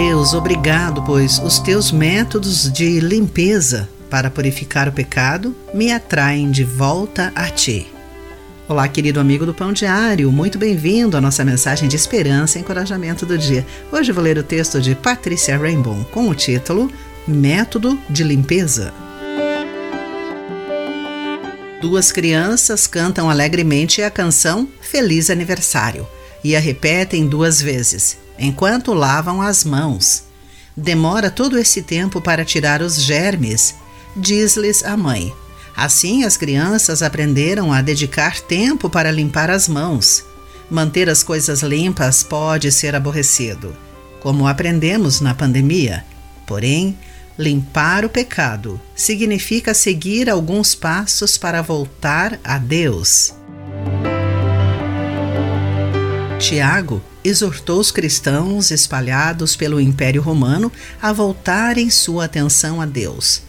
Deus, obrigado, pois os teus métodos de limpeza para purificar o pecado me atraem de volta a ti. Olá, querido amigo do Pão Diário, muito bem-vindo à nossa mensagem de esperança e encorajamento do dia. Hoje vou ler o texto de Patrícia Rainbow com o título Método de Limpeza. Duas crianças cantam alegremente a canção Feliz Aniversário e a repetem duas vezes, enquanto lavam as mãos. Demora todo esse tempo para tirar os germes, diz-lhes a mãe. Assim, as crianças aprenderam a dedicar tempo para limpar as mãos. Manter as coisas limpas pode ser aborrecido, como aprendemos na pandemia. Porém, limpar o pecado significa seguir alguns passos para voltar a Deus. Tiago exortou os cristãos espalhados pelo Império Romano a voltarem sua atenção a Deus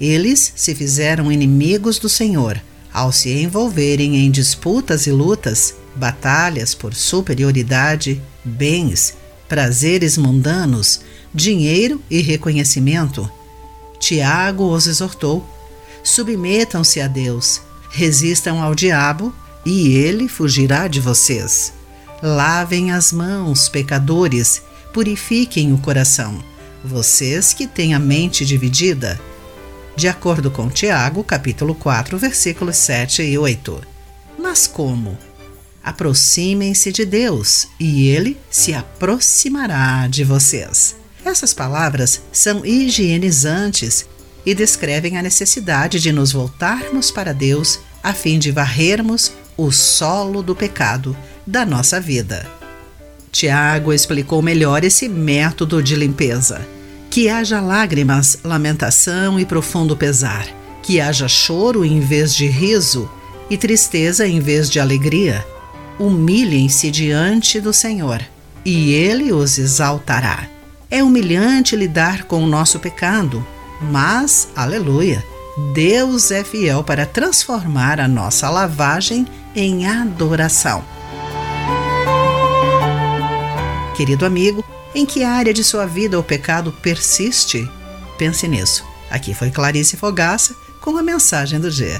eles se fizeram inimigos do Senhor ao se envolverem em disputas e lutas, batalhas por superioridade, bens, prazeres mundanos, dinheiro e reconhecimento. Tiago os exortou: submetam-se a Deus, resistam ao diabo e ele fugirá de vocês. Lavem as mãos, pecadores, purifiquem o coração. Vocês que têm a mente dividida, de acordo com Tiago, capítulo 4, versículos 7 e 8. Mas como? Aproximem-se de Deus e ele se aproximará de vocês. Essas palavras são higienizantes e descrevem a necessidade de nos voltarmos para Deus a fim de varrermos o solo do pecado da nossa vida. Tiago explicou melhor esse método de limpeza que haja lágrimas, lamentação e profundo pesar, que haja choro em vez de riso e tristeza em vez de alegria. Humilhem-se diante do Senhor, e Ele os exaltará. É humilhante lidar com o nosso pecado, mas, aleluia, Deus é fiel para transformar a nossa lavagem em adoração. Querido amigo, em que área de sua vida o pecado persiste? Pense nisso. Aqui foi Clarice Fogaça com a mensagem do dia.